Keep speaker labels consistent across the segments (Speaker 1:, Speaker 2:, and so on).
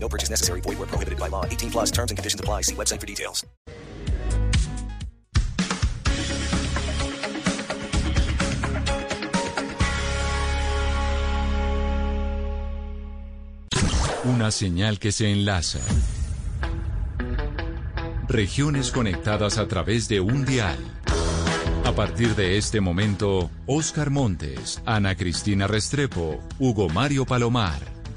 Speaker 1: No purchase necessary. Void where prohibited by law. 18 plus terms and conditions apply. See website for details.
Speaker 2: Una señal que se enlaza. Regiones conectadas a través de un dial. A partir de este momento, Oscar Montes, Ana Cristina Restrepo, Hugo Mario Palomar,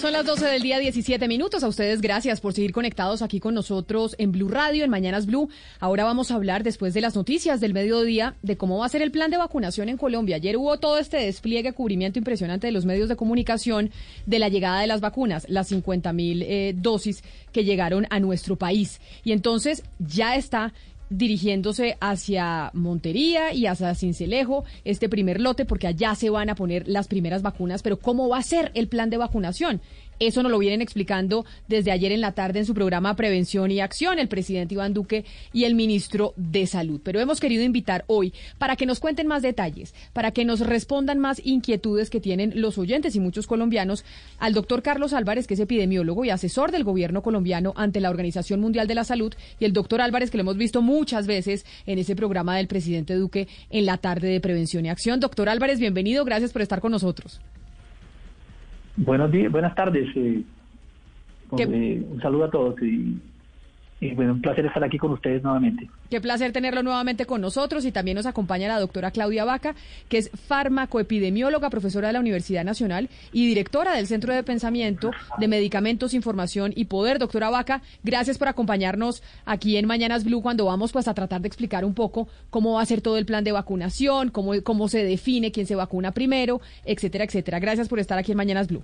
Speaker 3: Son las 12 del día, 17 minutos. A ustedes gracias por seguir conectados aquí con nosotros en Blue Radio, en Mañanas Blue. Ahora vamos a hablar, después de las noticias del mediodía, de cómo va a ser el plan de vacunación en Colombia. Ayer hubo todo este despliegue, cubrimiento impresionante de los medios de comunicación de la llegada de las vacunas, las 50 mil eh, dosis que llegaron a nuestro país. Y entonces ya está dirigiéndose hacia Montería y hacia Cincelejo, este primer lote, porque allá se van a poner las primeras vacunas. Pero ¿cómo va a ser el plan de vacunación? Eso nos lo vienen explicando desde ayer en la tarde en su programa Prevención y Acción el presidente Iván Duque y el ministro de Salud. Pero hemos querido invitar hoy para que nos cuenten más detalles, para que nos respondan más inquietudes que tienen los oyentes y muchos colombianos al doctor Carlos Álvarez, que es epidemiólogo y asesor del gobierno colombiano ante la Organización Mundial de la Salud, y el doctor Álvarez, que lo hemos visto muchas veces en ese programa del presidente Duque en la tarde de Prevención y Acción. Doctor Álvarez, bienvenido, gracias por estar con nosotros.
Speaker 4: Buenos días, buenas tardes. Eh, eh, un saludo a todos y, y, bueno, un placer estar aquí con ustedes nuevamente.
Speaker 3: Qué placer tenerlo nuevamente con nosotros y también nos acompaña la doctora Claudia Vaca, que es farmacoepidemióloga, profesora de la Universidad Nacional y directora del Centro de Pensamiento de Medicamentos, Información y Poder. Doctora Vaca, gracias por acompañarnos aquí en Mañanas Blue cuando vamos pues a tratar de explicar un poco cómo va a ser todo el plan de vacunación, cómo, cómo se define quién se vacuna primero, etcétera, etcétera. Gracias por estar aquí en Mañanas Blue.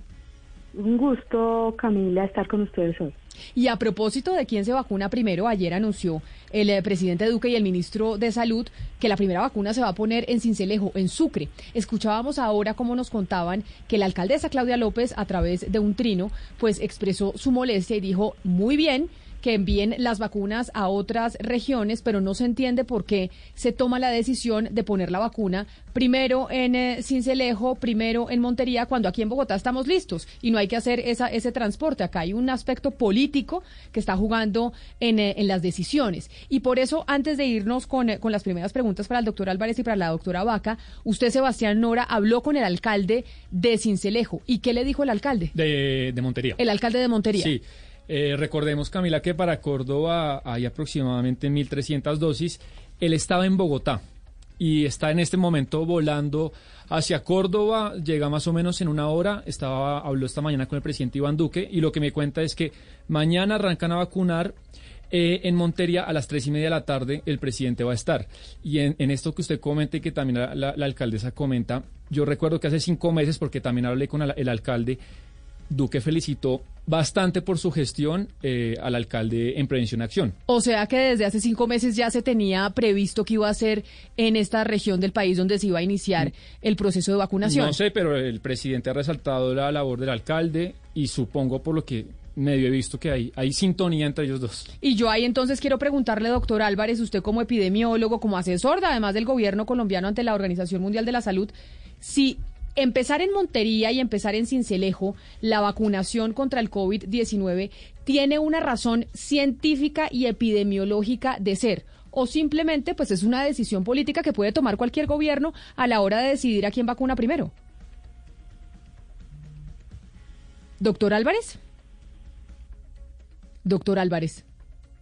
Speaker 5: Un gusto, Camila, estar con ustedes hoy.
Speaker 3: Y a propósito de quién se vacuna primero, ayer anunció el eh, presidente Duque y el ministro de Salud que la primera vacuna se va a poner en Cincelejo, en Sucre. Escuchábamos ahora cómo nos contaban que la alcaldesa Claudia López, a través de un trino, pues expresó su molestia y dijo, muy bien, que envíen las vacunas a otras regiones, pero no se entiende por qué se toma la decisión de poner la vacuna primero en eh, Cincelejo, primero en Montería, cuando aquí en Bogotá estamos listos y no hay que hacer esa, ese transporte. Acá hay un aspecto político que está jugando en, eh, en las decisiones. Y por eso, antes de irnos con, eh, con las primeras preguntas para el doctor Álvarez y para la doctora Vaca, usted, Sebastián Nora, habló con el alcalde de Cincelejo. ¿Y qué le dijo el alcalde?
Speaker 6: De, de Montería.
Speaker 3: El alcalde de Montería.
Speaker 6: Sí. Eh, recordemos, Camila, que para Córdoba hay aproximadamente 1.300 dosis. Él estaba en Bogotá y está en este momento volando hacia Córdoba. Llega más o menos en una hora. Estaba, habló esta mañana con el presidente Iván Duque y lo que me cuenta es que mañana arrancan a vacunar. Eh, en Montería a las tres y media de la tarde el presidente va a estar. Y en, esto que usted comente, que también la, la, alcaldesa comenta, yo recuerdo que hace cinco meses, porque también hablé con el alcalde, Duque felicitó bastante por su gestión eh, al alcalde en Prevención Acción.
Speaker 3: O sea que desde hace cinco meses ya se tenía previsto que iba a ser en esta región del país donde se iba a iniciar el proceso de vacunación.
Speaker 6: No sé, pero el presidente ha resaltado la labor del alcalde y supongo por lo que medio he visto que hay, hay sintonía entre ellos dos.
Speaker 3: Y yo ahí entonces quiero preguntarle, doctor Álvarez, usted como epidemiólogo, como asesor, además del gobierno colombiano ante la Organización Mundial de la Salud, si empezar en Montería y empezar en Cincelejo la vacunación contra el COVID-19 tiene una razón científica y epidemiológica de ser o simplemente pues es una decisión política que puede tomar cualquier gobierno a la hora de decidir a quién vacuna primero. Doctor Álvarez. Doctor Álvarez.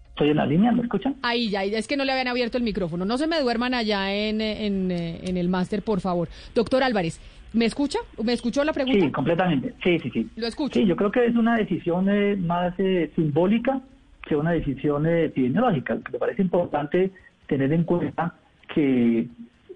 Speaker 4: Estoy en la línea, ¿me escuchan?
Speaker 3: Ahí ya, es que no le habían abierto el micrófono. No se me duerman allá en, en, en el máster, por favor. Doctor Álvarez, ¿Me escucha? ¿Me escuchó la pregunta?
Speaker 4: Sí, completamente. Sí, sí, sí.
Speaker 3: Lo escucho.
Speaker 4: Sí, yo creo que es una decisión eh, más eh, simbólica sea una decisión eh, epidemiológica. Me parece importante tener en cuenta que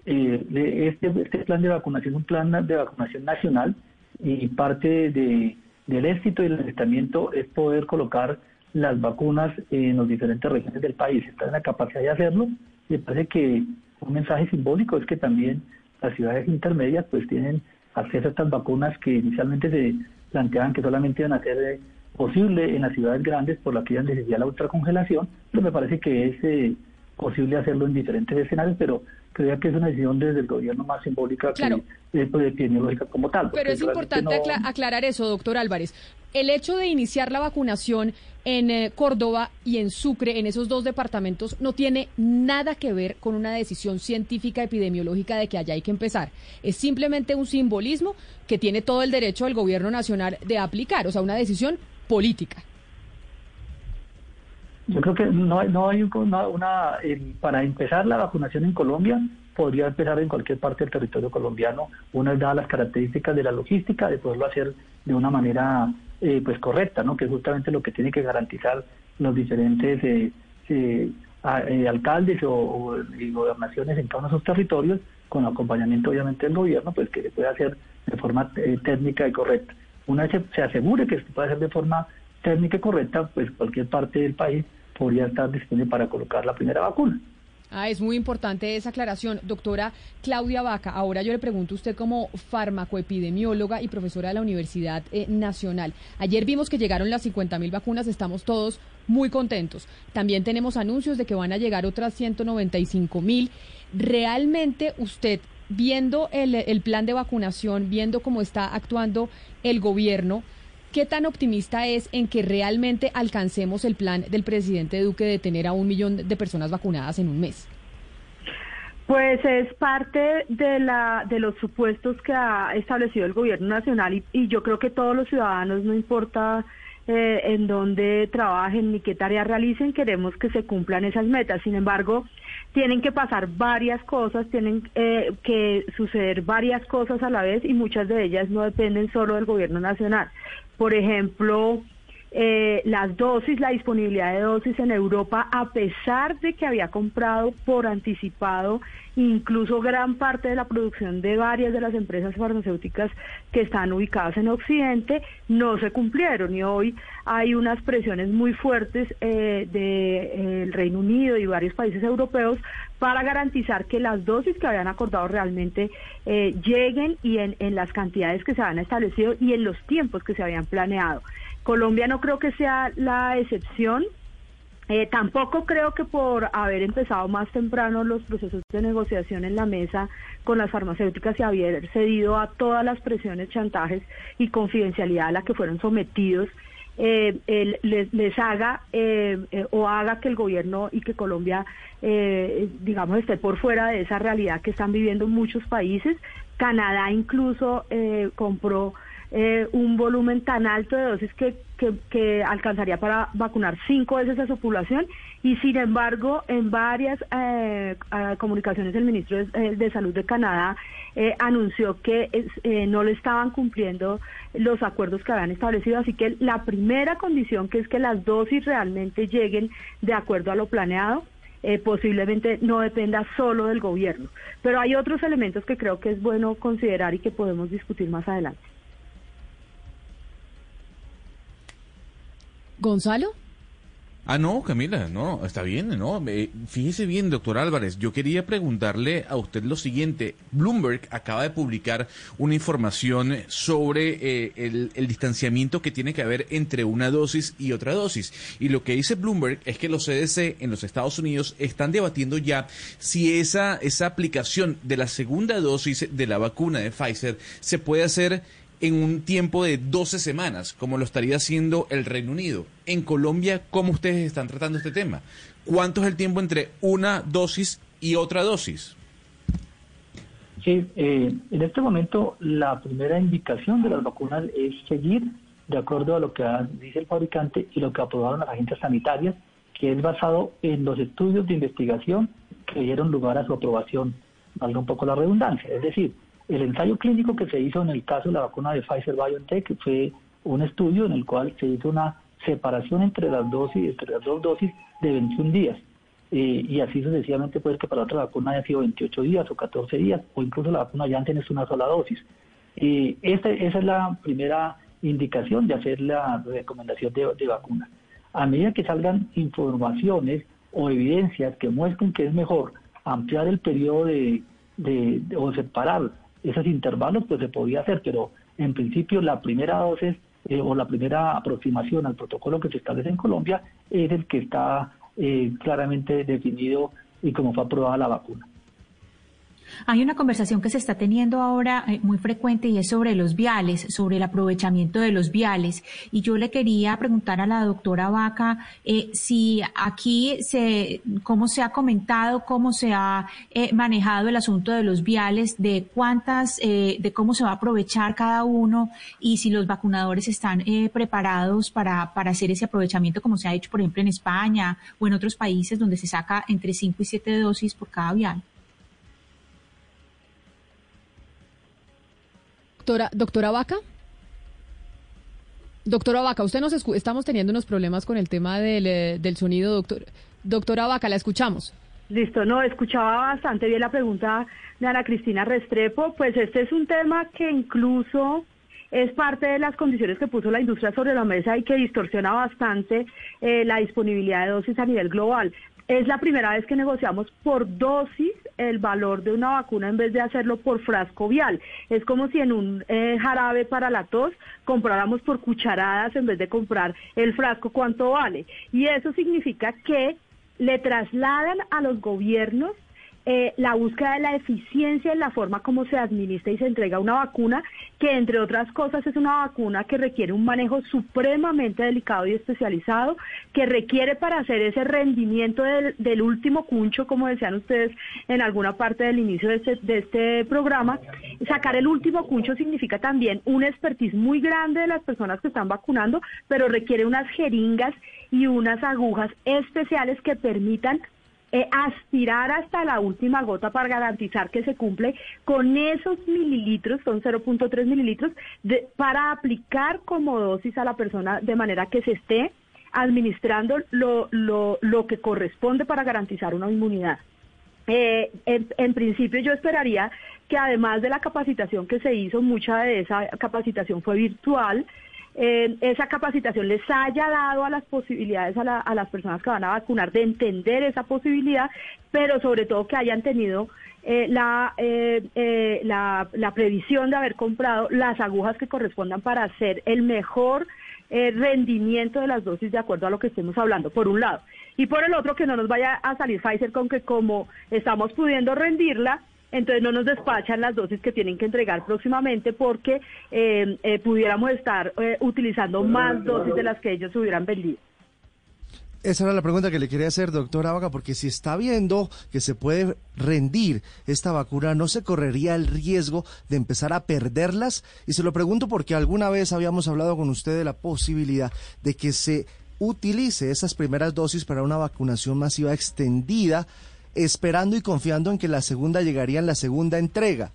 Speaker 4: eh, este, este plan de vacunación es un plan de vacunación nacional y parte de, del éxito y el asentamiento es poder colocar las vacunas en las diferentes regiones del país. Está en la capacidad de hacerlo. Me parece que un mensaje simbólico es que también las ciudades intermedias pues tienen acceso a estas vacunas que inicialmente se planteaban que solamente iban a ser eh, posible en las ciudades grandes por la que iban necesidad la ultracongelación, pero me parece que es posible hacerlo en diferentes escenarios, pero creo que es una decisión desde el gobierno más simbólica que pues, epidemiológica como tal.
Speaker 3: Pero es importante aclarar eso, doctor Álvarez. El hecho de iniciar la vacunación en eh, Córdoba y en Sucre, en esos dos departamentos, no tiene nada que ver con una decisión científica epidemiológica de que allá hay que empezar. Es simplemente un simbolismo que tiene todo el derecho el gobierno nacional de aplicar, o sea, una decisión política.
Speaker 4: Yo creo que no, no hay una, una para empezar la vacunación en Colombia podría empezar en cualquier parte del territorio colombiano, una vez dadas las características de la logística, de poderlo hacer de una manera eh, pues correcta, ¿no? que es justamente lo que tiene que garantizar los diferentes eh, eh, alcaldes o, gobernaciones en cada uno de esos territorios, con acompañamiento obviamente del gobierno, pues que se pueda hacer de forma técnica y correcta. Una vez se, se asegure que se puede hacer de forma técnica y correcta, pues cualquier parte del país podría estar disponible para colocar la primera vacuna.
Speaker 3: Ah, es muy importante esa aclaración. Doctora Claudia Vaca, ahora yo le pregunto a usted como farmacoepidemióloga y profesora de la Universidad eh, Nacional. Ayer vimos que llegaron las 50 mil vacunas, estamos todos muy contentos. También tenemos anuncios de que van a llegar otras 195 mil. ¿Realmente usted, viendo el plan de vacunación, viendo cómo está actuando el gobierno, ¿Qué tan optimista es en que realmente alcancemos el plan del presidente Duque de tener a un millón de personas vacunadas en un mes?
Speaker 5: Pues es parte de la de los supuestos que ha establecido el gobierno nacional y, yo creo que todos los ciudadanos, no importa eh, en dónde trabajen ni qué tareas realicen, queremos que se cumplan esas metas. Sin embargo, tienen que pasar varias cosas, tienen eh, que suceder varias cosas a la vez y muchas de ellas no dependen solo del gobierno nacional. Por ejemplo, eh, las dosis, la disponibilidad de dosis en Europa, a pesar de que había comprado por anticipado incluso gran parte de la producción de varias de las empresas farmacéuticas que están ubicadas en Occidente, no se cumplieron y hoy hay unas presiones muy fuertes eh, del eh, Reino Unido y varios países europeos para garantizar que las dosis que habían acordado realmente eh, lleguen y en, en las cantidades que se habían establecido y en los tiempos que se habían planeado. Colombia no creo que sea la excepción. Eh, tampoco creo que por haber empezado más temprano los procesos de negociación en la mesa con las farmacéuticas y haber cedido a todas las presiones, chantajes y confidencialidad a la que fueron sometidos, eh, les, haga eh, o haga que el gobierno y que Colombia, digamos, esté por fuera de esa realidad que están viviendo muchos países. Canadá incluso compró eh, un volumen tan alto de dosis que, que, alcanzaría para vacunar cinco veces a su población y sin embargo en varias eh, eh, comunicaciones el ministro de, Salud de Canadá anunció que no le estaban cumpliendo los acuerdos que habían establecido, así que la primera condición que es que las dosis realmente lleguen de acuerdo a lo planeado, posiblemente no dependa solo del gobierno. Pero hay otros elementos que creo que es bueno considerar y que podemos discutir más adelante.
Speaker 3: ¿Gonzalo?
Speaker 7: Ah, no, Camila, no, está bien, no. fíjese bien, doctor Álvarez, yo quería preguntarle a usted lo siguiente. Bloomberg acaba de publicar una información sobre eh, el, distanciamiento que tiene que haber entre una dosis y otra dosis. Y lo que dice Bloomberg es que los CDC en los Estados Unidos están debatiendo ya si esa, esa aplicación de la segunda dosis de la vacuna de Pfizer se puede hacer en un tiempo de 12 semanas, como lo estaría haciendo el Reino Unido. En Colombia, ¿cómo ustedes están tratando este tema? ¿Cuánto es el tiempo entre una dosis y otra dosis?
Speaker 4: Sí, eh, en este momento la primera indicación de las vacunas es seguir de acuerdo a lo que dice el fabricante y lo que aprobaron las agencias sanitarias, que es basado en los estudios de investigación que dieron lugar a su aprobación, valga un poco la redundancia. Es decir, el ensayo clínico que se hizo en el caso de la vacuna de Pfizer BioNTech fue un estudio en el cual se hizo una separación entre las dosis, entre las dos dosis de 21 días. Eh, y así sucesivamente puede que para otra vacuna haya sido 28 días o 14 días, o incluso la vacuna ya antes una sola dosis. Eh, esa, esa es la primera indicación de hacer la recomendación de, de vacuna. A medida que salgan informaciones o evidencias que muestren que es mejor ampliar el periodo de, de, o separar esos intervalos, pues se podría hacer, pero en principio la primera dosis eh, o la primera aproximación al protocolo que se establece en Colombia es el que está eh, claramente definido y como fue aprobada la vacuna.
Speaker 8: Hay una conversación que se está teniendo ahora eh, muy frecuente y es sobre los viales, sobre el aprovechamiento de los viales. Y yo le quería preguntar a la doctora Vaca eh, si aquí se, cómo se ha comentado, cómo se ha eh, manejado el asunto de los viales, de cuántas, de cómo se va a aprovechar cada uno y si los vacunadores están preparados para, para hacer ese aprovechamiento como se ha hecho, por ejemplo, en España o en otros países donde se saca entre 5 y 7 dosis por cada vial.
Speaker 3: Doctora, doctora Vaca. Doctora Vaca, usted nos estamos teniendo unos problemas con el tema del, eh, del sonido, doctor. Doctora Vaca, la escuchamos.
Speaker 5: Listo, no, escuchaba bastante bien la pregunta de Ana Cristina Restrepo. Pues este es un tema que incluso es parte de las condiciones que puso la industria sobre la mesa y que distorsiona bastante eh, la disponibilidad de dosis a nivel global. Es la primera vez que negociamos por dosis el valor de una vacuna en vez de hacerlo por frasco vial. Es como si en un eh, jarabe para la tos compráramos por cucharadas en vez de comprar el frasco cuánto vale. Y eso significa que le trasladan a los gobiernos eh, la búsqueda de la eficiencia en la forma como se administra y se entrega una vacuna, que entre otras cosas es una vacuna que requiere un manejo supremamente delicado y especializado, que requiere para hacer ese rendimiento del, último cuncho, como decían ustedes en alguna parte del inicio de este, de este programa, sacar el último cuncho significa también un expertise muy grande de las personas que están vacunando, pero requiere unas jeringas y unas agujas especiales que permitan eh, aspirar hasta la última gota para garantizar que se cumple con esos mililitros, son 0.3 mililitros, de, para aplicar como dosis a la persona de manera que se esté administrando lo, lo, lo que corresponde para garantizar una inmunidad. Eh, en, en, principio yo esperaría que además de la capacitación que se hizo, mucha de esa capacitación fue virtual, eh, esa capacitación les haya dado a las posibilidades a, las personas que van a vacunar de entender esa posibilidad, pero sobre todo que hayan tenido eh, eh, la, la, previsión de haber comprado las agujas que correspondan para hacer el mejor rendimiento de las dosis de acuerdo a lo que estemos hablando, por un lado. Y por el otro, que no nos vaya a salir Pfizer con que como estamos pudiendo rendirla, entonces no nos despachan las dosis que tienen que entregar próximamente porque eh, eh, pudiéramos estar eh, utilizando más dosis de las que ellos hubieran vendido.
Speaker 9: Esa era la pregunta que le quería hacer, doctora Vaga, porque si está viendo que se puede rendir esta vacuna, ¿no se correría el riesgo de empezar a perderlas? Y se lo pregunto porque alguna vez habíamos hablado con usted de la posibilidad de que se utilice esas primeras dosis para una vacunación masiva extendida esperando y confiando en que la segunda llegaría en la segunda entrega.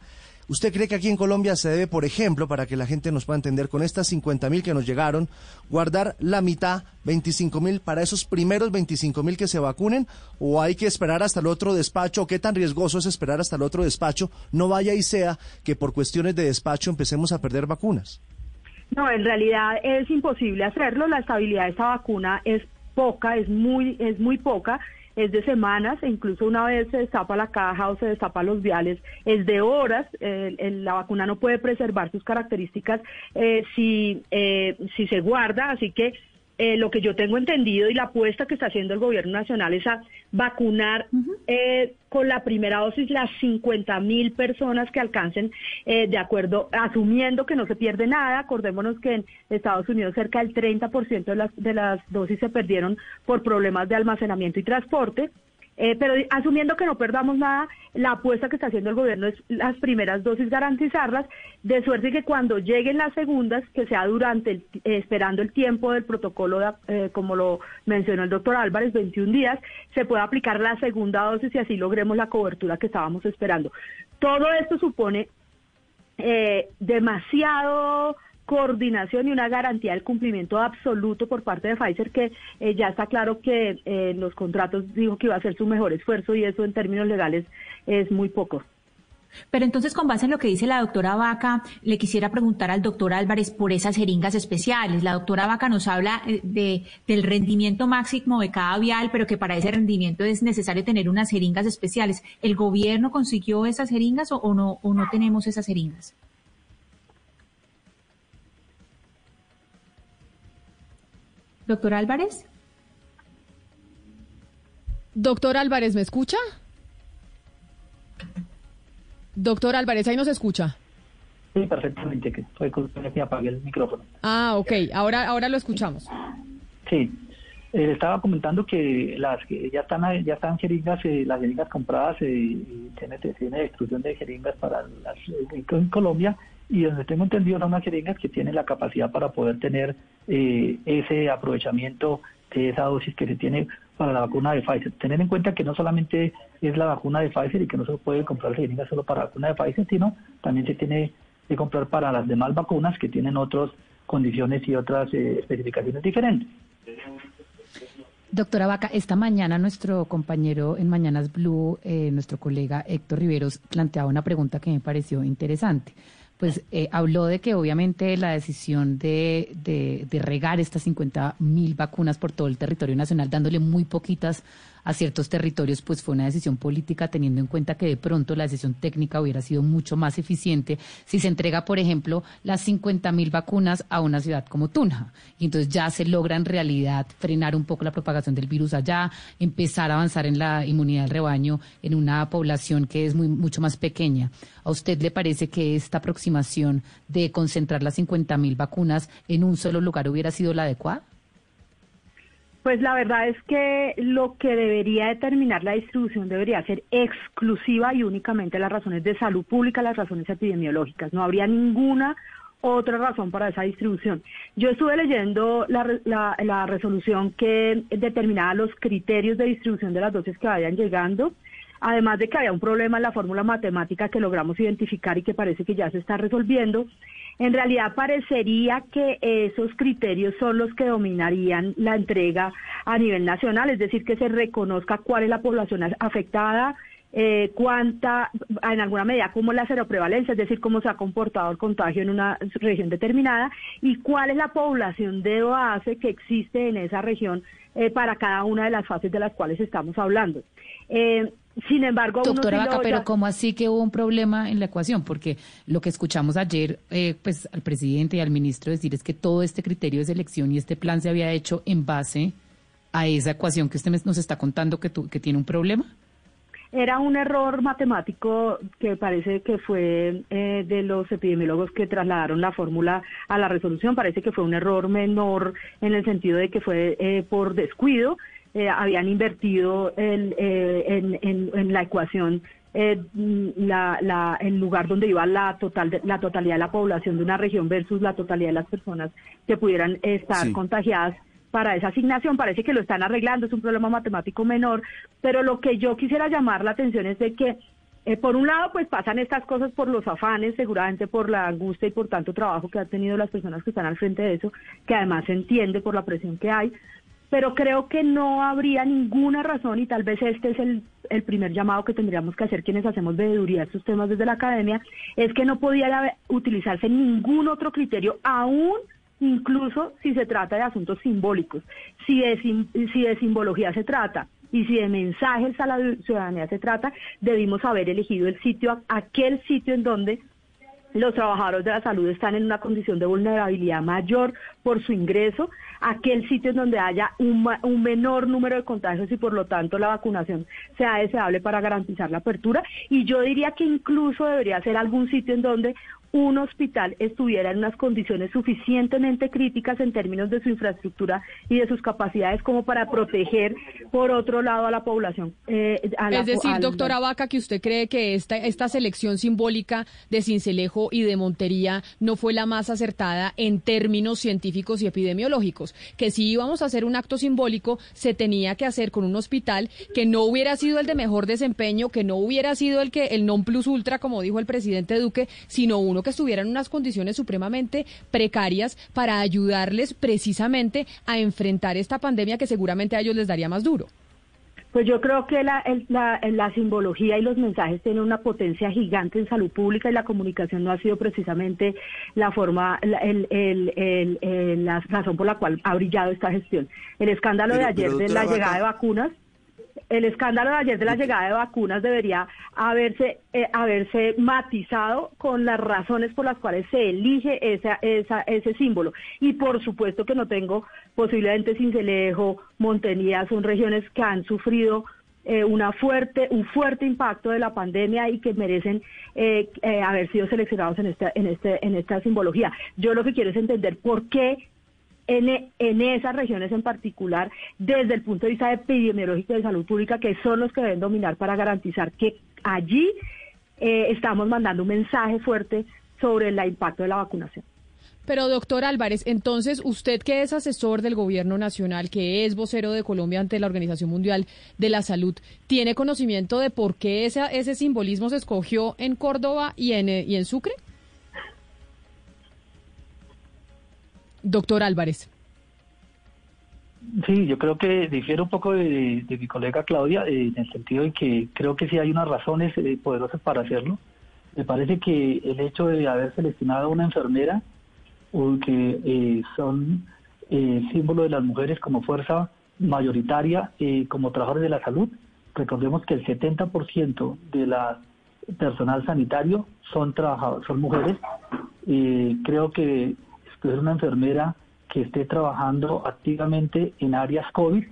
Speaker 9: ¿Usted cree que aquí en Colombia se debe, por ejemplo, para que la gente nos pueda entender, con estas 50 mil que nos llegaron, guardar la mitad, 25 mil, para esos primeros 25 mil que se vacunen? ¿O hay que esperar hasta el otro despacho? ¿Qué tan riesgoso es esperar hasta el otro despacho? No vaya y sea que por cuestiones de despacho empecemos a perder vacunas.
Speaker 5: No, en realidad es imposible hacerlo. La estabilidad de esta vacuna es poca, es muy, es muy poca es de semanas e incluso una vez se destapa la caja o se destapa los viales es de horas. la vacuna no puede preservar sus características eh, si, eh, si se guarda, así que eh, lo que yo tengo entendido y la apuesta que está haciendo el gobierno nacional es a vacunar eh, con la primera dosis las 50 mil personas que alcancen eh, de acuerdo, asumiendo que no se pierde nada. Acordémonos que en Estados Unidos cerca del 30% de las, de las dosis se perdieron por problemas de almacenamiento y transporte. Eh, pero asumiendo que no perdamos nada, la apuesta que está haciendo el gobierno es las primeras dosis garantizarlas, de suerte que cuando lleguen las segundas, que sea durante, el, eh, esperando el tiempo del protocolo, eh, como lo mencionó el doctor Álvarez, 21 días, se pueda aplicar la segunda dosis y así logremos la cobertura que estábamos esperando. Todo esto supone demasiado coordinación y una garantía del cumplimiento absoluto por parte de Pfizer, que eh, ya está claro que eh, los contratos dijo que iba a hacer su mejor esfuerzo y eso en términos legales es muy poco.
Speaker 8: Pero entonces, con base en lo que dice la doctora Vaca, le quisiera preguntar al doctor Álvarez por esas jeringas especiales. La doctora Vaca nos habla eh, de, del rendimiento máximo de cada vial, pero que para ese rendimiento es necesario tener unas jeringas especiales. ¿El gobierno consiguió esas jeringas o, no, o no tenemos esas jeringas? Doctor Álvarez.
Speaker 3: Doctor Álvarez, ¿me escucha? Doctor Álvarez, ahí nos escucha.
Speaker 4: Sí, perfectamente, que fue que apagué el micrófono.
Speaker 3: Ah, ok, ahora, ahora lo escuchamos.
Speaker 4: Sí, eh, estaba comentando que las que ya están ya están jeringas, eh, las jeringas compradas, eh, y tiene, tiene destrucción de jeringas para las en Colombia y donde tengo entendido son unas jeringas que tienen la capacidad para poder tener ese aprovechamiento de esa dosis que se tiene para la vacuna de Pfizer. Tener en cuenta que no solamente es la vacuna de Pfizer y que no se puede comprar jeringa solo para la vacuna de Pfizer, sino también se tiene que comprar para las demás vacunas que tienen otras condiciones y otras eh, especificaciones diferentes.
Speaker 10: Doctora Vaca, esta mañana nuestro compañero en Mañanas Blue, eh, nuestro colega Héctor Riveros, planteaba una pregunta que me pareció interesante pues eh, habló de que obviamente la decisión de, de, de regar estas 50 mil vacunas por todo el territorio nacional, dándole muy poquitas a ciertos territorios, pues fue una decisión política teniendo en cuenta que de pronto la decisión técnica hubiera sido mucho más eficiente si se entrega, por ejemplo, las 50 mil vacunas a una ciudad como Tunja. Y entonces ya se logra en realidad frenar un poco la propagación del virus allá, empezar a avanzar en la inmunidad del rebaño en una población que es muy, mucho más pequeña. ¿A usted le parece que esta aproximación de concentrar las 50 mil vacunas en un solo lugar hubiera sido la adecuada?
Speaker 5: Pues la verdad es que lo que debería determinar la distribución debería ser exclusiva y únicamente las razones de salud pública, las razones epidemiológicas. No habría ninguna otra razón para esa distribución. Yo estuve leyendo la, la, resolución que determinaba los criterios de distribución de las dosis que vayan llegando, además de que había un problema en la fórmula matemática que logramos identificar y que parece que ya se está resolviendo. En realidad parecería que esos criterios son los que dominarían la entrega a nivel nacional, es decir, que se reconozca cuál es la población afectada, eh, cuánta, en alguna medida, cómo es la seroprevalencia, es decir, cómo se ha comportado el contagio en una región determinada y cuál es la población de base que existe en esa región eh, para cada una de las fases de las cuales estamos hablando. Eh, sin embargo,
Speaker 10: doctora Vaca, pero ¿cómo así que hubo un problema en la ecuación? Porque lo que escuchamos ayer, eh, pues al presidente y al ministro decir es que todo este criterio de selección y este plan se había hecho en base a esa ecuación que usted nos está contando que, que tiene un problema.
Speaker 5: Era un error matemático que parece que fue eh, de los epidemiólogos que trasladaron la fórmula a la resolución. Parece que fue un error menor en el sentido de que fue eh, por descuido eh, habían invertido eh, en, la ecuación eh, la, la, el lugar donde iba la total la totalidad de la población de una región versus la totalidad de las personas que pudieran estar contagiadas para esa asignación. Parece que lo están arreglando, es un problema matemático menor, pero lo que yo quisiera llamar la atención es de que por un lado, pues pasan estas cosas por los afanes, seguramente por la angustia y por tanto trabajo que han tenido las personas que están al frente de eso, que además se entiende por la presión que hay, pero creo que no habría ninguna razón y tal vez este es el, el primer llamado que tendríamos que hacer quienes hacemos veeduría estos temas desde la academia, es que no podía utilizarse ningún otro criterio, aún incluso si se trata de asuntos simbólicos. Si de, si de simbología se trata y si de mensajes a la ciudadanía se trata, debimos haber elegido el sitio, aquel sitio en donde los trabajadores de la salud están en una condición de vulnerabilidad mayor por su ingreso, aquel sitio en donde haya un, un, menor número de contagios y por lo tanto la vacunación sea deseable para garantizar la apertura. Y yo diría que incluso debería ser algún sitio en donde un hospital estuviera en unas condiciones suficientemente críticas en términos de su infraestructura y de sus capacidades como para proteger, por otro lado, a la población.
Speaker 3: Eh, es decir, doctora Vaca, que usted cree que esta, esta selección simbólica de Cincelejo y de Montería no fue la más acertada en términos científicos y epidemiológicos, que si íbamos a hacer un acto simbólico, se tenía que hacer con un hospital que no hubiera sido el de mejor desempeño, que no hubiera sido el que el non plus ultra, como dijo el presidente Duque, sino uno que estuvieran en unas condiciones supremamente precarias para ayudarles precisamente a enfrentar esta pandemia que seguramente a ellos les daría más duro.
Speaker 5: Pues yo creo que la, la, la, simbología y los mensajes tienen una potencia gigante en salud pública y la comunicación no ha sido precisamente la forma, el, el, el, la razón por la cual ha brillado esta gestión. El escándalo de ayer de la llegada de vacunas el escándalo de ayer de la llegada de vacunas debería haberse, eh, haberse matizado con las razones por las cuales se elige esa, esa, ese símbolo. Y por supuesto que no tengo posiblemente Cincelejo, Montenía, son regiones que han sufrido eh, una fuerte, un fuerte impacto de la pandemia y que merecen eh, haber sido seleccionados en esta, en, este, en esta simbología. Yo lo que quiero es entender por qué en, en, esas regiones en particular desde el punto de vista epidemiológico de salud pública, que son los que deben dominar para garantizar que allí eh, estamos mandando un mensaje fuerte sobre el impacto de la vacunación.
Speaker 3: Pero doctor Álvarez, entonces usted que es asesor del gobierno nacional, que es vocero de Colombia ante la Organización Mundial de la Salud, ¿tiene conocimiento de por qué ese, ese simbolismo se escogió en Córdoba y en, y en Sucre? Doctor Álvarez.
Speaker 4: Sí, yo creo que difiere un poco de, mi colega Claudia eh, en el sentido de que creo que sí hay unas razones eh, poderosas para hacerlo. Me parece que el hecho de haber seleccionado a una enfermera, o eh, son símbolo de las mujeres como fuerza mayoritaria, como trabajadores de la salud, recordemos que el 70% de la personal sanitario son trabajadores, son mujeres. creo que es una enfermera que esté trabajando activamente en áreas COVID,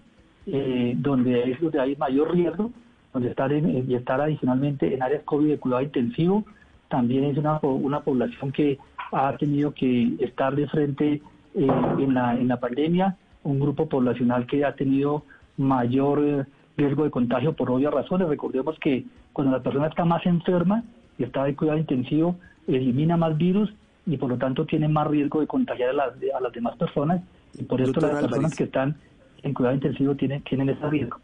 Speaker 4: eh, donde es donde hay mayor riesgo, donde estar en, y estar adicionalmente en áreas COVID de cuidado intensivo, también es una, una población que ha tenido que estar de frente eh, en, la, en la pandemia, un grupo poblacional que ha tenido mayor eh, riesgo de contagio por obvias razones. Recordemos que cuando la persona está más enferma y está de cuidado intensivo, elimina más virus y por lo tanto tienen más riesgo de contagiar a las, a las demás personas y por eso las personas que están en cuidado intensivo tienen, tienen ese riesgo.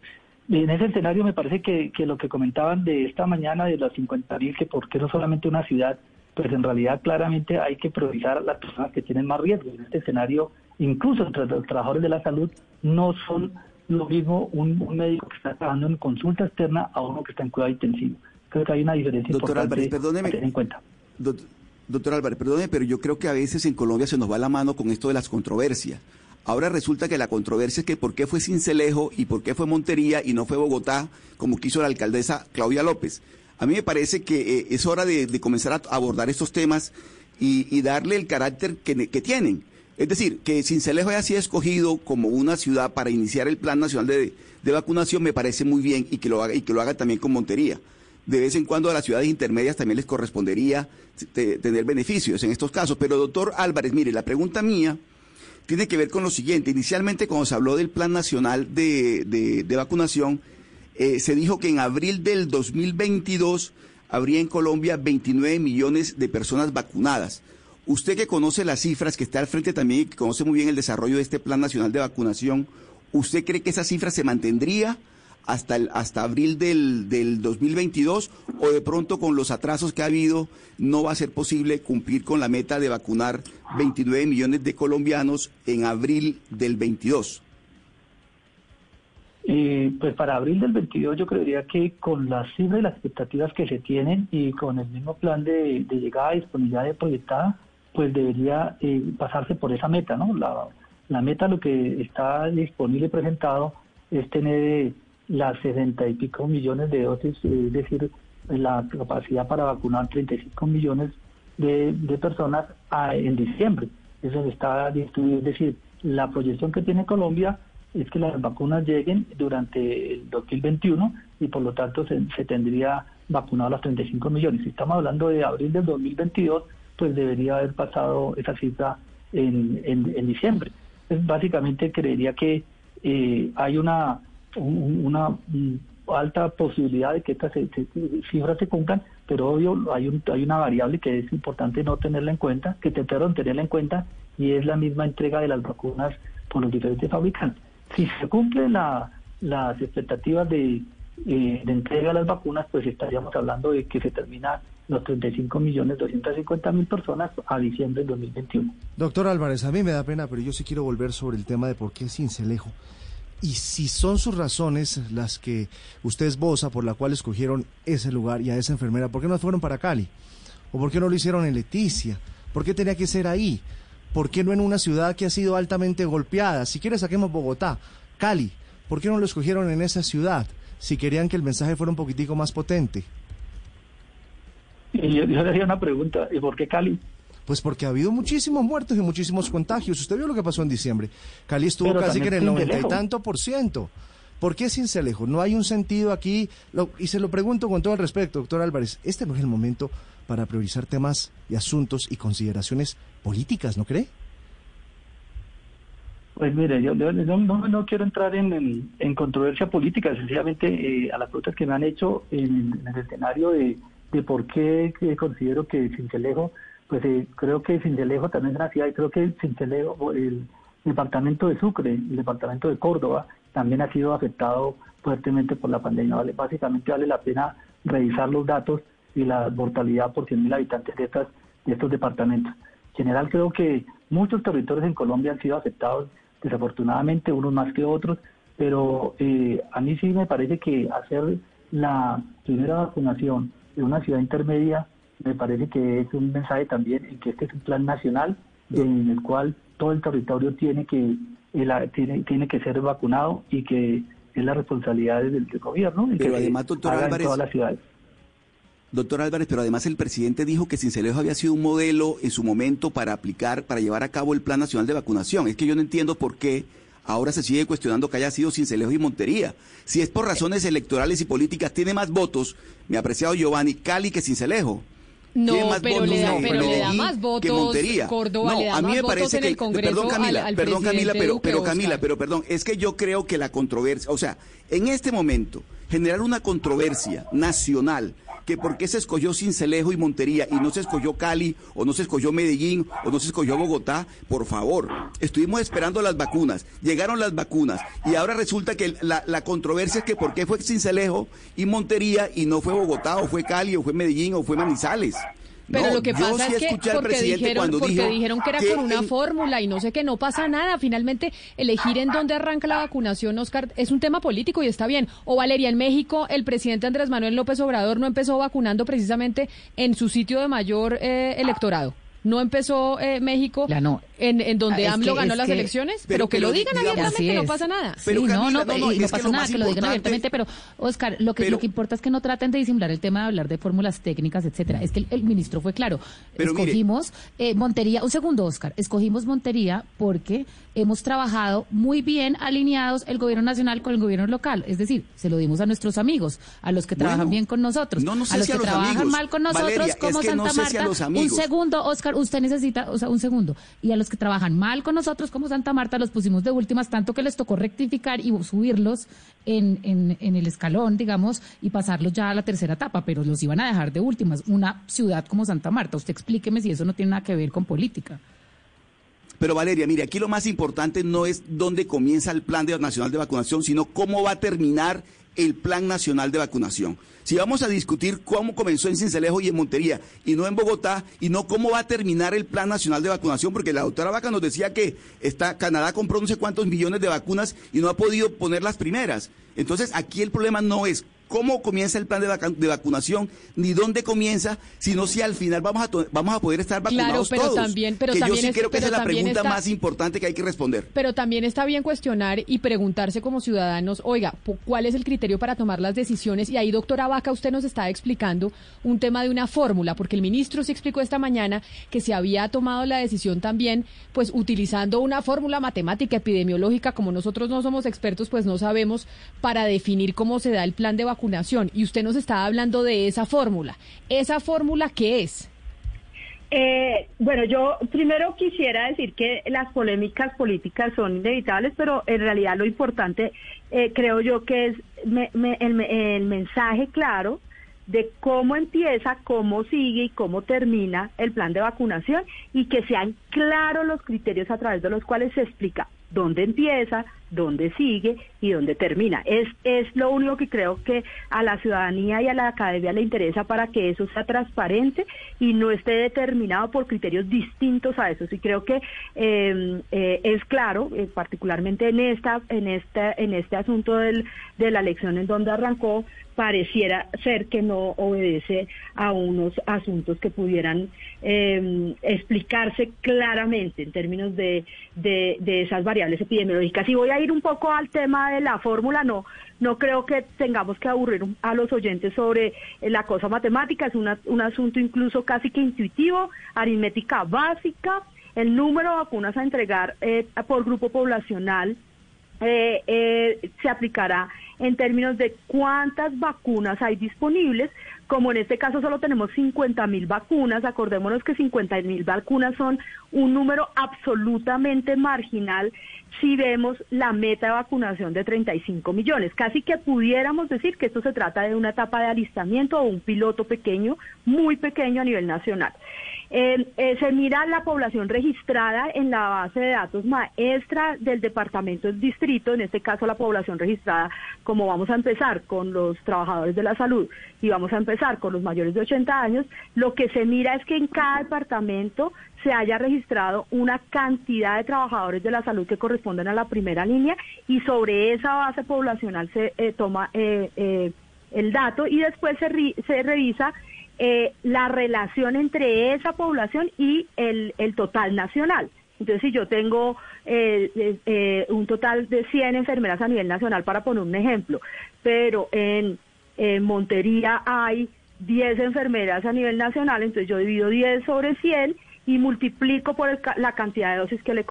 Speaker 4: Y en ese escenario me parece que, que lo que comentaban de esta mañana de las 50.000, que por qué no solamente una ciudad, pues en realidad claramente hay que priorizar a las personas que tienen más riesgo. En este escenario, incluso entre los trabajadores de la salud, no son lo mismo un, médico que está trabajando en consulta externa a uno que está en cuidado intensivo. Creo que hay una diferencia
Speaker 11: Doctor
Speaker 4: importante
Speaker 11: Álvarez, perdóneme,
Speaker 4: tener en cuenta.
Speaker 11: Doctor Álvarez, perdone, pero yo creo que a veces en Colombia se nos va la mano con esto de las controversias. Ahora resulta que la controversia es que por qué fue Cincelejo y por qué fue Montería y no fue Bogotá, como quiso la alcaldesa Claudia López. A mí me parece que eh, es hora de, comenzar a abordar estos temas y, darle el carácter que, tienen. Es decir, que Cincelejo haya sido escogido como una ciudad para iniciar el Plan Nacional de, de Vacunación me parece muy bien y que lo haga, y que lo haga también con Montería de vez en cuando a las ciudades intermedias también les correspondería tener beneficios en estos casos. Pero doctor Álvarez, mire, la pregunta mía tiene que ver con lo siguiente. Inicialmente, cuando se habló del Plan Nacional de, Vacunación, eh, se dijo que en abril del 2022 habría en Colombia 29 millones de personas vacunadas. Usted que conoce las cifras, que está al frente también y que conoce muy bien el desarrollo de este Plan Nacional de Vacunación, ¿usted cree que esa cifra se mantendría? Hasta, el, hasta abril del, del 2022 o de pronto con los atrasos que ha habido no va a ser posible cumplir con la meta de vacunar 29 millones de colombianos en abril del 22?
Speaker 4: Eh, pues para abril del 22 yo creería que con las cifras y las expectativas que se tienen y con el mismo plan de, llegada y disponibilidad de proyectada, pues debería eh, pasarse por esa meta, ¿no? La, la meta, lo que está disponible presentado es tener las 60 y pico millones de dosis, es decir, la capacidad para vacunar 35 millones de, personas en diciembre. Eso está distribuido, es decir, la proyección que tiene Colombia es que las vacunas lleguen durante el 2021 y por lo tanto se, tendría vacunado las 35 millones. Si estamos hablando de abril del 2022, pues debería haber pasado esa cifra en, en, diciembre. Pues básicamente creería que eh, hay una una alta posibilidad de que estas cifras se cumplan, pero obvio hay, un, hay una variable que es importante no tenerla en cuenta, que trataron tenerla en cuenta, y es la misma entrega de las vacunas por los diferentes fabricantes. Si se cumplen las expectativas de, eh, de entrega de las vacunas, pues estaríamos hablando de que se termina los 35 millones 250 mil personas a diciembre del 2021.
Speaker 9: Doctor Álvarez, a mí me da pena, pero yo sí quiero volver sobre el tema de por qué Cincelejo. Y si son sus razones las que usted esboza por la cual escogieron ese lugar y a esa enfermera, ¿por qué no fueron para Cali? ¿O por qué no lo hicieron en Leticia? ¿Por qué tenía que ser ahí? ¿Por qué no en una ciudad que ha sido altamente golpeada? Si quiere saquemos Bogotá, Cali. ¿Por qué no lo escogieron en esa ciudad? Si querían que el mensaje fuera un poquitico más potente.
Speaker 4: Y yo, yo le hacía una pregunta, ¿y por qué Cali?
Speaker 9: Pues porque ha habido muchísimos muertos y muchísimos contagios. Usted vio lo que pasó en diciembre. Cali estuvo
Speaker 4: Pero
Speaker 9: casi que en el noventa y tanto por ciento. ¿Por qué Cincelejo? No hay un sentido aquí. Lo- y se lo pregunto con todo el respeto, doctor Álvarez. Este no es el momento para priorizar temas y asuntos y consideraciones políticas, ¿no cree?
Speaker 4: Pues mire, yo, no, no quiero entrar en, en- en controversia política, sencillamente eh, a las preguntas que me han hecho en, en el escenario de, de por qué que considero que Cincelejo, pues eh, creo que Cincelejo también es una ciudad y creo que Cincelejo, el departamento de Sucre, el departamento de Córdoba, también ha sido afectado fuertemente por la pandemia. Vale, básicamente vale la pena revisar los datos y la mortalidad por 100.000 habitantes de, estas, de estos departamentos. En general creo que muchos territorios en Colombia han sido afectados desafortunadamente, unos más que otros, pero eh, a mí sí me parece que hacer la primera vacunación en una ciudad intermedia me parece que es un mensaje también en que este es un plan nacional en el cual todo el territorio tiene que tiene, tiene que ser vacunado y que es la responsabilidad del, del gobierno y
Speaker 11: Pero
Speaker 4: que
Speaker 11: además, doctor Álvarez,
Speaker 4: todas las ciudades.
Speaker 11: Doctor Álvarez, pero además el presidente dijo que Cincelejo había sido un modelo en su momento para aplicar, para llevar a cabo el Plan Nacional de Vacunación. Es que yo no entiendo por qué ahora se sigue cuestionando que haya sido Cincelejo y Montería. Si es por razones electorales y políticas, tiene más votos, mi apreciado Giovanni, Cali que Cincelejo.
Speaker 3: No, pero le da, pero le da más
Speaker 11: que
Speaker 3: votos
Speaker 11: Montería.
Speaker 3: Córdoba,
Speaker 11: no,
Speaker 3: le da
Speaker 11: a mí me parece que perdón Camila,
Speaker 3: al, al
Speaker 11: perdón Camila, pero pero. Camila, pero perdón, es que yo creo que la controversia, o sea, en este momento generar una controversia nacional que por qué se escogió Cincelejo y Montería y no se escogió Cali o no se escogió Medellín o no se escogió Bogotá, por favor, estuvimos esperando las vacunas, llegaron las vacunas y ahora resulta que la, la controversia es que por qué fue Cincelejo y Montería y no fue Bogotá o fue Cali o fue Medellín o fue Manizales.
Speaker 3: Pero
Speaker 11: No,
Speaker 3: lo que pasa
Speaker 11: sí
Speaker 3: es que porque dijeron, porque
Speaker 11: dijo
Speaker 3: dijeron que era
Speaker 11: que
Speaker 3: con una
Speaker 11: en-
Speaker 3: fórmula y no sé qué, no pasa nada. Finalmente, elegir en dónde arranca la vacunación, Oscar, es un tema político y está bien. O Valeria, en México, el presidente Andrés Manuel López Obrador no empezó vacunando precisamente en su sitio de mayor eh, electorado. No empezó eh, México en, en donde
Speaker 10: Ah,
Speaker 3: AMLO
Speaker 10: que-
Speaker 3: ganó las
Speaker 10: que-
Speaker 3: elecciones,
Speaker 10: Pero
Speaker 3: pero, que
Speaker 10: que
Speaker 3: lo digan
Speaker 10: digamos.
Speaker 3: abiertamente, no pasa nada.
Speaker 10: sí, no, no,
Speaker 11: no,
Speaker 10: y
Speaker 11: no,
Speaker 10: no,
Speaker 11: es que
Speaker 10: pasa nada que lo digan abiertamente, pero Oscar, lo que, lo que importa es que no traten de disimular el tema de hablar de fórmulas técnicas, etcétera. Es que el, el ministro fue claro.
Speaker 11: Pero mire-
Speaker 10: escogimos eh, Montería, un segundo, Oscar, escogimos Montería porque hemos trabajado muy bien alineados el gobierno nacional con el gobierno local. Es decir, se lo dimos a nuestros amigos, a los que
Speaker 11: Bueno,
Speaker 10: trabajan bien con nosotros,
Speaker 11: no, no sé
Speaker 10: a los
Speaker 11: si a
Speaker 10: que
Speaker 11: los
Speaker 10: trabajan
Speaker 11: amigos.
Speaker 10: mal con nosotros,
Speaker 11: Valeria, es
Speaker 10: como
Speaker 11: que
Speaker 10: Santa
Speaker 11: sé si a
Speaker 10: Marta.
Speaker 11: los
Speaker 10: un segundo, Oscar, usted necesita, o sea, un segundo. Y a los que trabajan mal con nosotros, como Santa Marta, los pusimos de últimas, tanto que les tocó rectificar y subirlos en, en, en el escalón, digamos, y pasarlos ya a la tercera etapa, pero los iban a dejar de últimas. Una ciudad como Santa Marta, usted explíqueme si eso no tiene nada que ver con política.
Speaker 11: Pero Valeria, mire, aquí lo más importante no es dónde comienza el plan nacional de vacunación, sino cómo va a terminar el plan nacional de vacunación. Si vamos a discutir cómo comenzó en Cincelejo y en Montería y no en Bogotá, y no cómo va a terminar el plan nacional de vacunación, porque la doctora Vaca nos decía que está, Canadá compró no sé cuántos millones de vacunas y no ha podido poner las primeras. Entonces, aquí el problema no es cómo comienza el plan de, vacunación, ni dónde comienza, sino si al final vamos a, vamos a poder estar
Speaker 3: Claro,
Speaker 11: vacunados
Speaker 3: pero
Speaker 11: todos.
Speaker 3: también- pero
Speaker 11: que
Speaker 3: también
Speaker 11: yo sí
Speaker 3: es-
Speaker 11: creo que esa es la pregunta
Speaker 3: está-
Speaker 11: más importante que hay que responder.
Speaker 3: Pero también está bien cuestionar y preguntarse como ciudadanos, oiga, ¿cuál es el criterio para tomar las decisiones? Y ahí, doctora Vaca, usted nos está explicando un tema de una fórmula, porque el ministro se explicó esta mañana que se había tomado la decisión también, pues utilizando una fórmula matemática epidemiológica, como nosotros no somos expertos, pues no sabemos, para definir cómo se da el plan de vacunación. Y usted nos está hablando de esa fórmula. ¿Esa fórmula qué es?
Speaker 5: Eh, bueno, yo primero quisiera decir que las polémicas políticas son inevitables, pero en realidad lo importante eh, creo yo que es me- me- el mensaje claro de cómo empieza, cómo sigue y cómo termina el plan de vacunación y que sean claros los criterios a través de los cuales se explica dónde empieza, dónde sigue y dónde termina. Es, es lo único que creo que a la ciudadanía y a la academia le interesa para que eso sea transparente y no esté determinado por criterios distintos a eso. Y creo que em, eh, es claro, eh, particularmente en esta, en este, en este asunto del, de la elección en donde arrancó, pareciera ser que no obedece a unos asuntos que pudieran eh, explicarse claramente en términos de, de, esas variables epidemiológicas. Y voy ir un poco al tema de la fórmula, no, no creo que tengamos que aburrir a los oyentes sobre eh, la cosa matemática, es un asunto incluso casi que intuitivo, aritmética básica, el número de vacunas a entregar eh, por grupo poblacional eh, eh, se aplicará en términos de cuántas vacunas hay disponibles. Como en este caso solo tenemos 50 mil vacunas, acordémonos que 50 mil vacunas son un número absolutamente marginal si vemos la meta de vacunación de 35 millones. Casi que pudiéramos decir que esto se trata de una etapa de alistamiento o un piloto pequeño, muy pequeño a nivel nacional. Eh, eh, se mira la población registrada en la base de datos maestra del departamento del distrito, en este caso la población registrada, como vamos a empezar con los trabajadores de la salud y vamos a empezar con los mayores de 80 años, lo que se mira es que en cada departamento se haya registrado una cantidad de trabajadores de la salud que corresponden a la primera línea y sobre esa base poblacional se eh, toma eh, el dato y después se, se revisa eh, la relación entre esa población y el, el total nacional. Entonces, si yo tengo eh, eh, un total de 100 enfermeras a nivel nacional, para poner un ejemplo, pero en, Montería hay 10 enfermeras a nivel nacional, entonces yo divido 10 sobre 100 y multiplico por la cantidad de dosis que, le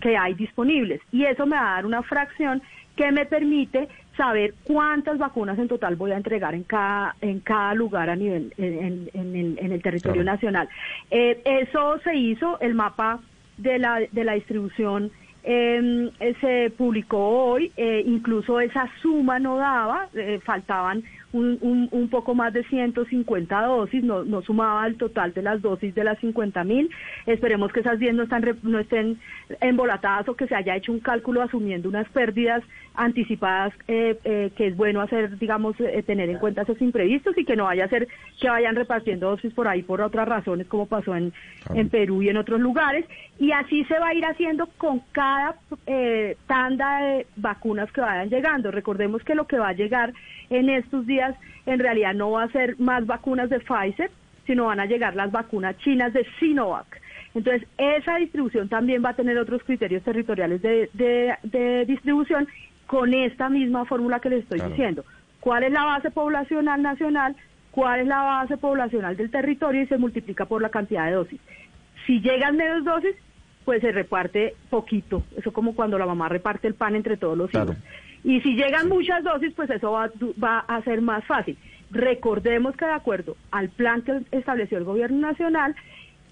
Speaker 5: que hay disponibles. Y eso me va a dar una fracción que me permite saber cuántas vacunas en total voy a entregar en cada en cada lugar a nivel en, en, el, territorio nacional. Eh, eso se hizo, el mapa de la, de la distribución eh, se publicó hoy, eh, incluso esa suma no daba, faltaban un, un, poco más de 150 dosis, no, no sumaba el total de las dosis de las 50 mil. Esperemos que esas 10 no, están, no estén embolatadas o que se haya hecho un cálculo asumiendo unas pérdidas anticipadas, eh, eh, que es bueno hacer, digamos, eh, tener en cuenta esos imprevistos y que no vaya a ser que vayan repartiendo dosis por ahí por otras razones, como pasó en, en Perú y en otros lugares. Y así se va a ir haciendo con cada tanda de vacunas que vayan llegando. Recordemos que lo que va a llegar en estos días en realidad no va a ser más vacunas de Pfizer, sino van a llegar las vacunas chinas de Sinovac. Entonces, esa distribución también va a tener otros criterios territoriales de, de, distribución con esta misma fórmula que les estoy diciendo. ¿Cuál es la base poblacional nacional? ¿Cuál es la base poblacional del territorio? Y se multiplica por la cantidad de dosis. Si llegan menos dosis, pues se reparte poquito. Eso como cuando la mamá reparte el pan entre todos los hijos. Y si llegan muchas dosis, pues eso va, va a ser más fácil. Recordemos que de acuerdo al plan que estableció el gobierno nacional,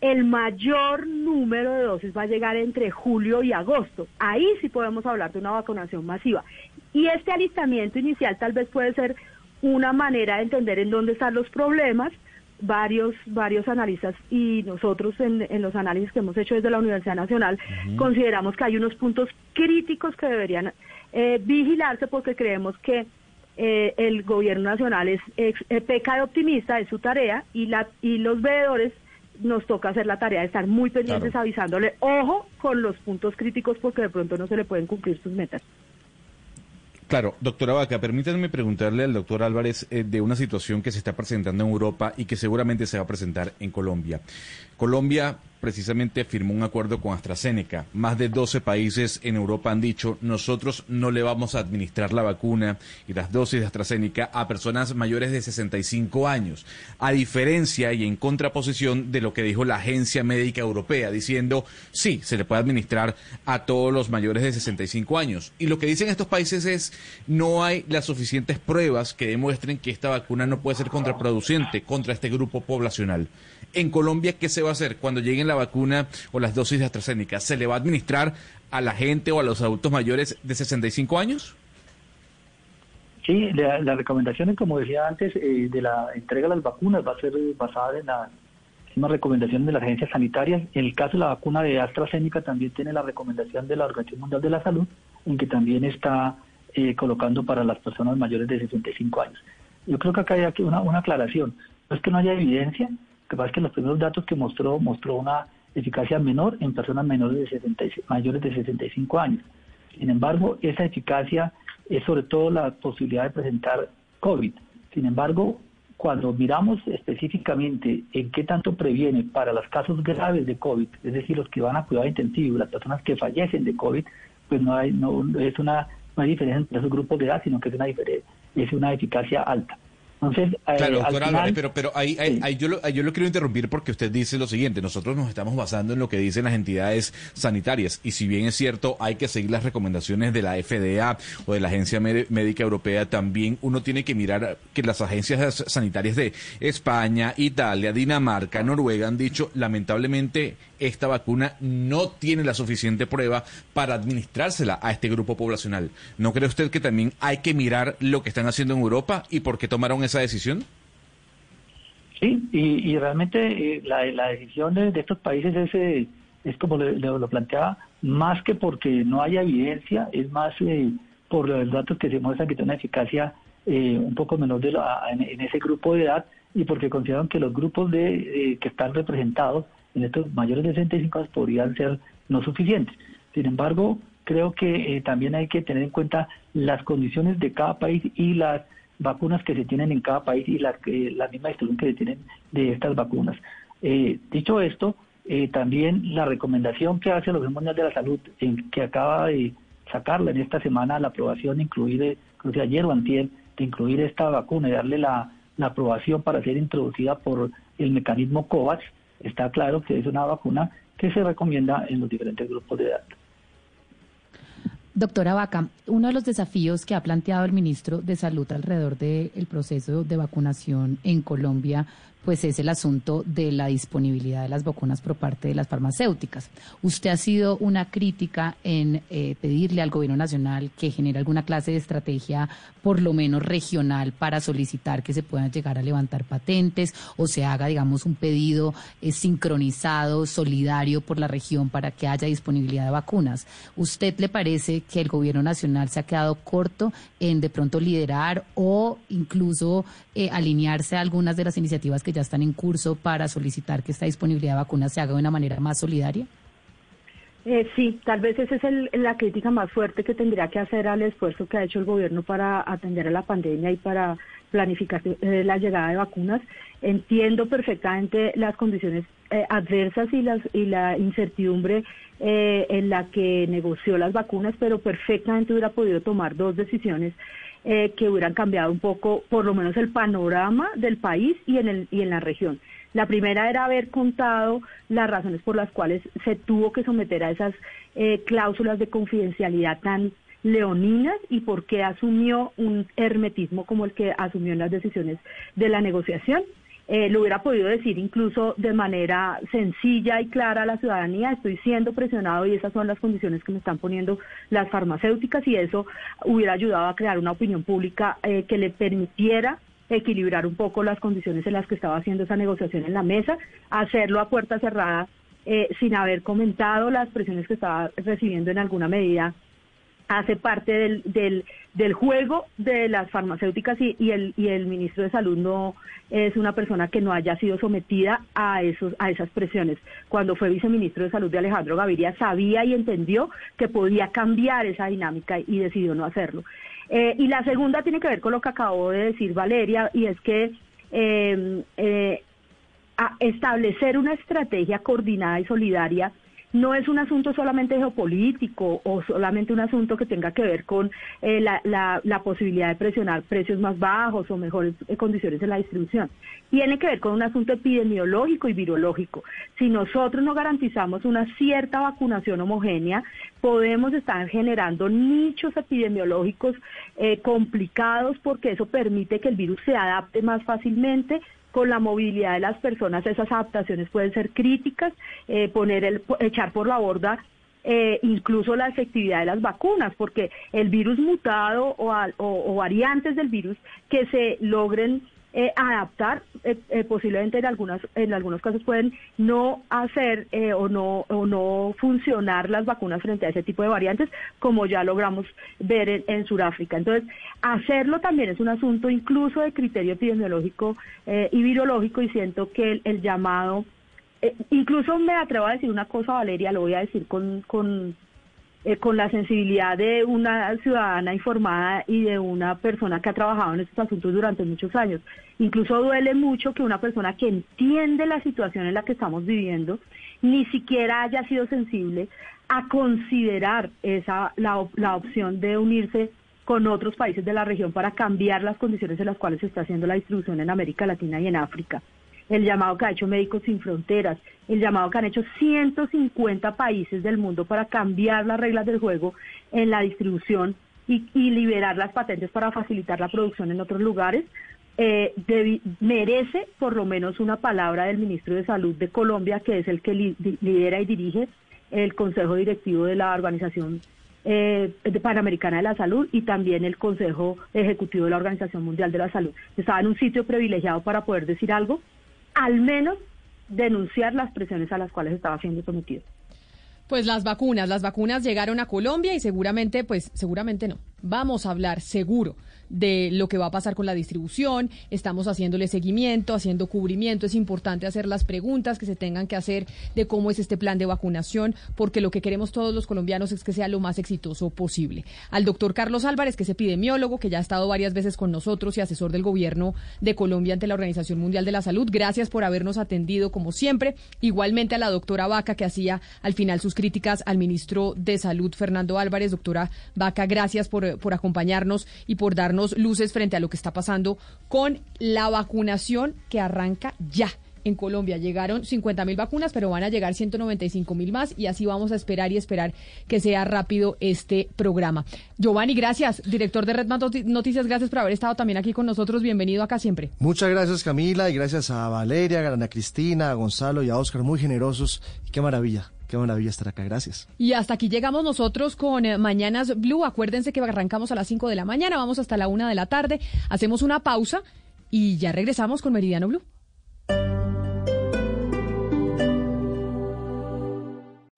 Speaker 5: el mayor número de dosis va a llegar entre julio y agosto. Ahí sí podemos hablar de una vacunación masiva. Y este alistamiento inicial tal vez puede ser una manera de entender en dónde están los problemas. Varios, varios analistas y nosotros en, los análisis que hemos hecho desde la Universidad Nacional consideramos que hay unos puntos críticos que deberían eh, vigilarse porque creemos que eh, el gobierno nacional es, eh, peca de optimista, es su tarea, y, la, y los veedores nos toca hacer la tarea de estar muy pendientes avisándole, ojo con los puntos críticos porque de pronto no se le pueden cumplir sus metas.
Speaker 7: Claro, doctora Vaca, permítanme preguntarle al doctor Álvarez eh, de una situación que se está presentando en Europa y que seguramente se va a presentar en Colombia. Colombia precisamente firmó un acuerdo con AstraZeneca. Más de 12 países en Europa han dicho, nosotros no le vamos a administrar la vacuna y las dosis de AstraZeneca a personas mayores de 65 años, a diferencia y en contraposición de lo que dijo la Agencia Médica Europea, diciendo, sí, se le puede administrar a todos los mayores de 65 años. Y lo que dicen estos países es, no hay las suficientes pruebas que demuestren que esta vacuna no puede ser contraproducente contra este grupo poblacional. En Colombia, ¿qué se va a hacer cuando lleguen la vacuna o las dosis de AstraZeneca? ¿Se le va a administrar a la gente o a los adultos mayores de 65 años?
Speaker 4: Sí, la, la recomendación, como decía antes, eh, de la entrega de las vacunas va a ser basada en la misma recomendación de las agencias sanitarias. En el caso de la vacuna de AstraZeneca también tiene la recomendación de la Organización Mundial de la Salud en que también está eh, colocando para las personas mayores de 65 años. Yo creo que acá hay aquí una, una aclaración. No es que no haya evidencia, lo que pasa es que los primeros datos que mostró mostró una eficacia menor en personas menores de 60, mayores de 65 años. Sin embargo, esa eficacia es sobre todo la posibilidad de presentar COVID. Sin embargo, cuando miramos específicamente en qué tanto previene para los casos graves de COVID, es decir, los que van a cuidado intensivo, las personas que fallecen de COVID, pues no hay, no, es una, no hay diferencia entre esos grupos de edad, sino que es una, es una eficacia alta. Entonces,
Speaker 7: eh, claro, doctor Álvarez, pero, pero ahí, ahí, yo, lo, yo lo quiero interrumpir porque usted dice lo siguiente, nosotros nos estamos basando en lo que dicen las entidades sanitarias y si bien es cierto hay que seguir las recomendaciones de la FDA o de la Agencia Médica Europea, también uno tiene que mirar que las agencias sanitarias de España, Italia, Dinamarca, Noruega han dicho lamentablemente esta vacuna no tiene la suficiente prueba para administrársela a este grupo poblacional. ¿No cree usted que también hay que mirar lo que están haciendo en Europa y por qué tomaron esa decisión?
Speaker 4: Sí, y, realmente eh, la, decisión de, estos países es, eh, es como lo, planteaba, más que porque no haya evidencia, es más eh, por los datos que se muestran que tiene una eficacia un poco menor de en, ese grupo de edad y porque consideran que los grupos de que están representados en estos mayores de 65 años podrían ser no suficientes. Sin embargo, creo que eh, también hay que tener en cuenta las condiciones de cada país y las vacunas que se tienen en cada país y la, la misma distribución que se tienen de estas vacunas. Eh, dicho esto, eh, también la recomendación que hace el Organismo Mundial de la Salud, en, que acaba de sacarla en esta semana la aprobación, incluir, inclusive ayer o antier, de incluir esta vacuna y darle la, la aprobación para ser introducida por el mecanismo COVAX, está claro que es una vacuna que se recomienda en los diferentes grupos de edad.
Speaker 10: Doctora Vaca, uno de los desafíos que ha planteado el ministro de Salud alrededor del proceso de vacunación en Colombia pues es el asunto de la disponibilidad de las vacunas por parte de las farmacéuticas. Usted ha sido una crítica en eh, pedirle al gobierno nacional que genere alguna clase de estrategia, por lo menos regional, para solicitar que se puedan llegar a levantar patentes o se haga, digamos, un pedido eh, sincronizado, solidario por la región para que haya disponibilidad de vacunas. ¿Usted le parece que el gobierno nacional se ha quedado corto en de pronto liderar o incluso eh, alinearse a algunas de las iniciativas que ya están en curso para solicitar que esta disponibilidad de vacunas se haga de una manera más solidaria?
Speaker 5: Eh, sí, tal vez esa es la crítica más fuerte que tendría que hacer al esfuerzo que ha hecho el gobierno para atender a la pandemia y para planificar eh, la llegada de vacunas. Entiendo perfectamente las condiciones eh, adversas y, las, y la incertidumbre en la que negoció las vacunas, pero perfectamente hubiera podido tomar dos decisiones eh, que hubieran cambiado un poco, por lo menos el panorama del país y en, el, y en la región. La primera era haber contado las razones por las cuales se tuvo que someter a esas eh, cláusulas de confidencialidad tan leoninas y por qué asumió un hermetismo como el que asumió en las decisiones de la negociación. Eh, lo hubiera podido decir incluso de manera sencilla y clara a la ciudadanía, estoy siendo presionado y esas son las condiciones que me están poniendo las farmacéuticas y eso hubiera ayudado a crear una opinión pública eh, que le permitiera equilibrar un poco las condiciones en las que estaba haciendo esa negociación en la mesa, hacerlo a puerta cerrada eh, sin haber comentado las presiones que estaba recibiendo en alguna medida hace parte del, del, del juego de las farmacéuticas y, y, el, y el ministro de Salud no es una persona que no haya sido sometida a, esos, a esas presiones. Cuando fue viceministro de Salud de Alejandro Gaviria sabía y entendió que podía cambiar esa dinámica y decidió no hacerlo. Eh, y la segunda tiene que ver con lo que acabó de decir Valeria y es que eh, eh, establecer una estrategia coordinada y solidaria no es un asunto solamente geopolítico o solamente un asunto que tenga que ver con eh, la, posibilidad de presionar precios más bajos o mejores eh, condiciones en la distribución. Tiene que ver con un asunto epidemiológico y virológico. Si nosotros no garantizamos una cierta vacunación homogénea, podemos estar generando nichos epidemiológicos eh, complicados porque eso permite que el virus se adapte más fácilmente con la movilidad de las personas esas adaptaciones pueden ser críticas, eh, poner el, echar por la borda eh, incluso la efectividad de las vacunas, porque el virus mutado o, variantes del virus que se logren eh, adaptar, eh, eh, posiblemente en algunas en algunos casos pueden no hacer o no o no funcionar las vacunas frente a ese tipo de variantes, como ya logramos ver en, Sudáfrica. Entonces, hacerlo también es un asunto incluso de criterio epidemiológico y virológico y siento que el, llamado incluso me atrevo a decir una cosa, Valeria, lo voy a decir con, con eh, con la sensibilidad de una ciudadana informada y de una persona que ha trabajado en estos asuntos durante muchos años. Incluso duele mucho que una persona que entiende la situación en la que estamos viviendo ni siquiera haya sido sensible a considerar esa la, la opción de unirse con otros países de la región para cambiar las condiciones en las cuales se está haciendo la distribución en América Latina y en África el llamado que ha hecho Médicos Sin Fronteras, el llamado que han hecho 150 países del mundo para cambiar las reglas del juego en la distribución y, liberar las patentes para facilitar la producción en otros lugares, eh, merece por lo menos una palabra del ministro de Salud de Colombia, que es el que lidera y dirige el Consejo Directivo de la Organización eh, Panamericana de la Salud y también el Consejo Ejecutivo de la Organización Mundial de la Salud. Estaba en un sitio privilegiado para poder decir algo al menos denunciar las presiones a las cuales estaba siendo sometido.
Speaker 3: Pues las vacunas, las vacunas llegaron a Colombia y seguramente, pues seguramente no. Vamos a hablar seguro de lo que va a pasar con la distribución, estamos haciéndole seguimiento, haciendo cubrimiento, es importante hacer las preguntas que se tengan que hacer de cómo es este plan de vacunación, porque lo que queremos todos los colombianos es que sea lo más exitoso posible. Al doctor Carlos Álvarez, que es epidemiólogo, que ya ha estado varias veces con nosotros y asesor del gobierno de Colombia ante la Organización Mundial de la Salud, gracias por habernos atendido como siempre. Igualmente a la doctora Vaca, que hacía al final sus críticas al ministro de Salud, Fernando Álvarez. Doctora Vaca, gracias por, por acompañarnos y por darnos luces frente a lo que está pasando con la vacunación que arranca ya. En Colombia llegaron 50 mil vacunas, pero van a llegar 195 mil más y así vamos a esperar y esperar que sea rápido este programa. Giovanni, gracias, director de Red Noticias, gracias por haber estado también aquí con nosotros. Bienvenido acá siempre.
Speaker 9: Muchas gracias Camila y gracias a Valeria, a Ana Cristina, a Gonzalo y a Oscar, muy generosos. Qué maravilla Qué maravilla estar acá, gracias.
Speaker 3: Y hasta aquí llegamos nosotros con eh, Mañanas Blue. Acuérdense que arrancamos a las 5 de la mañana, vamos hasta la 1 de la tarde, hacemos una pausa y ya regresamos con Meridiano Blue.